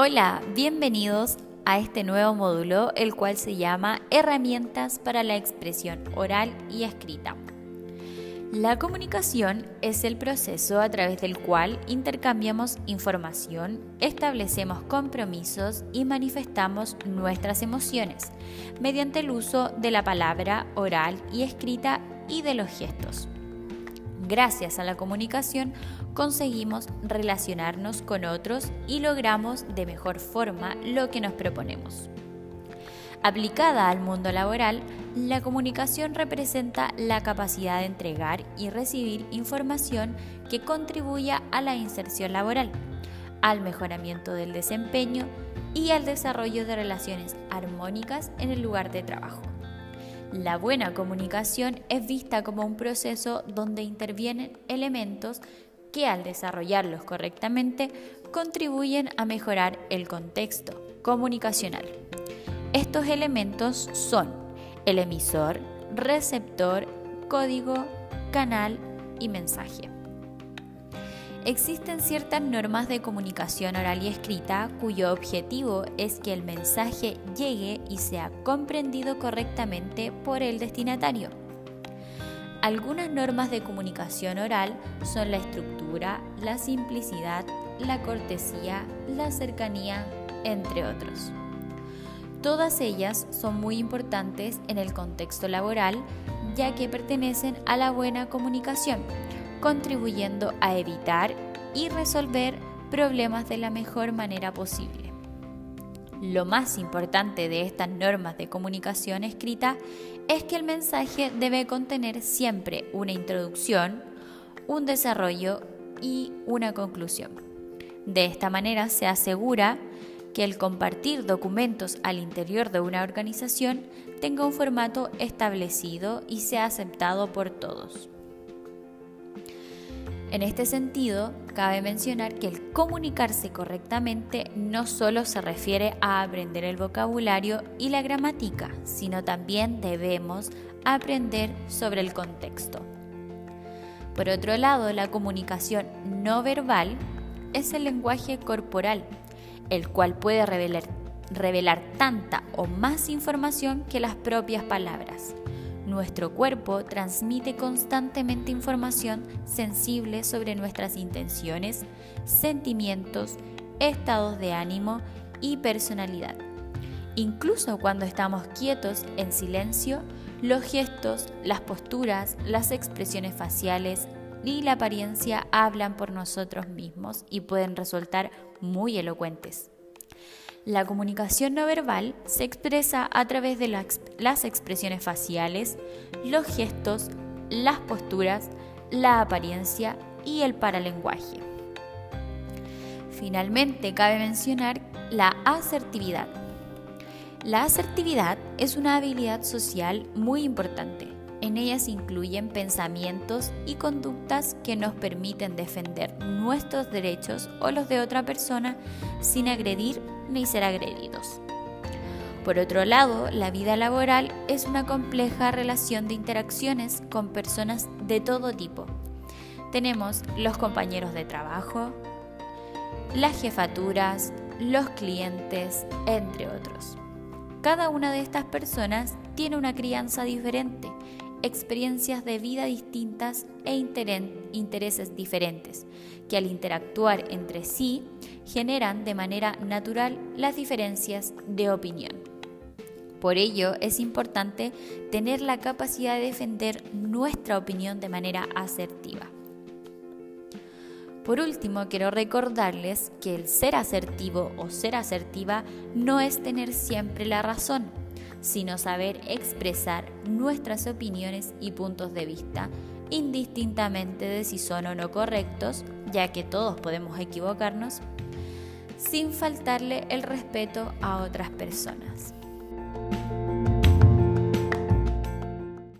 Hola, bienvenidos a este nuevo módulo, el cual se llama Herramientas para la expresión oral y escrita. La comunicación es el proceso a través del cual intercambiamos información, establecemos compromisos y manifestamos nuestras emociones mediante el uso de la palabra oral y escrita y de los gestos. Gracias a la comunicación conseguimos relacionarnos con otros y logramos de mejor forma lo que nos proponemos. Aplicada al mundo laboral, la comunicación representa la capacidad de entregar y recibir información que contribuya a la inserción laboral, al mejoramiento del desempeño y al desarrollo de relaciones armónicas en el lugar de trabajo. La buena comunicación es vista como un proceso donde intervienen elementos que al desarrollarlos correctamente contribuyen a mejorar el contexto comunicacional. Estos elementos son el emisor, receptor, código, canal y mensaje. Existen ciertas normas de comunicación oral y escrita cuyo objetivo es que el mensaje llegue y sea comprendido correctamente por el destinatario. Algunas normas de comunicación oral son la estructura, la simplicidad, la cortesía, la cercanía, entre otros. Todas ellas son muy importantes en el contexto laboral ya que pertenecen a la buena comunicación, contribuyendo a evitar y resolver problemas de la mejor manera posible. Lo más importante de estas normas de comunicación escrita es que el mensaje debe contener siempre una introducción, un desarrollo y una conclusión. De esta manera se asegura que el compartir documentos al interior de una organización tenga un formato establecido y sea aceptado por todos. En este sentido, cabe mencionar que el comunicarse correctamente no solo se refiere a aprender el vocabulario y la gramática, sino también debemos aprender sobre el contexto. Por otro lado, la comunicación no verbal es el lenguaje corporal el cual puede revelar, tanta o más información que las propias palabras. Nuestro cuerpo transmite constantemente información sensible sobre nuestras intenciones, sentimientos, estados de ánimo y personalidad. Incluso cuando estamos quietos en silencio, los gestos, las posturas, las expresiones faciales, y la apariencia hablan por nosotros mismos y pueden resultar muy elocuentes. La comunicación no verbal se expresa a través de las expresiones faciales, los gestos, las posturas, la apariencia y el paralenguaje. Finalmente, cabe mencionar la asertividad. La asertividad es una habilidad social muy importante en ellas incluyen pensamientos y conductas que nos permiten defender nuestros derechos o los de otra persona sin agredir ni ser agredidos. Por otro lado, la vida laboral es una compleja relación de interacciones con personas de todo tipo. Tenemos los compañeros de trabajo, las jefaturas, los clientes, entre otros. Cada una de estas personas tiene una crianza diferente experiencias de vida distintas e intereses diferentes, que al interactuar entre sí generan de manera natural las diferencias de opinión. Por ello es importante tener la capacidad de defender nuestra opinión de manera asertiva. Por último, quiero recordarles que el ser asertivo o ser asertiva no es tener siempre la razón, sino saber expresar nuestras opiniones y puntos de vista, indistintamente de si son o no correctos, ya que todos podemos equivocarnos, sin faltarle el respeto a otras personas.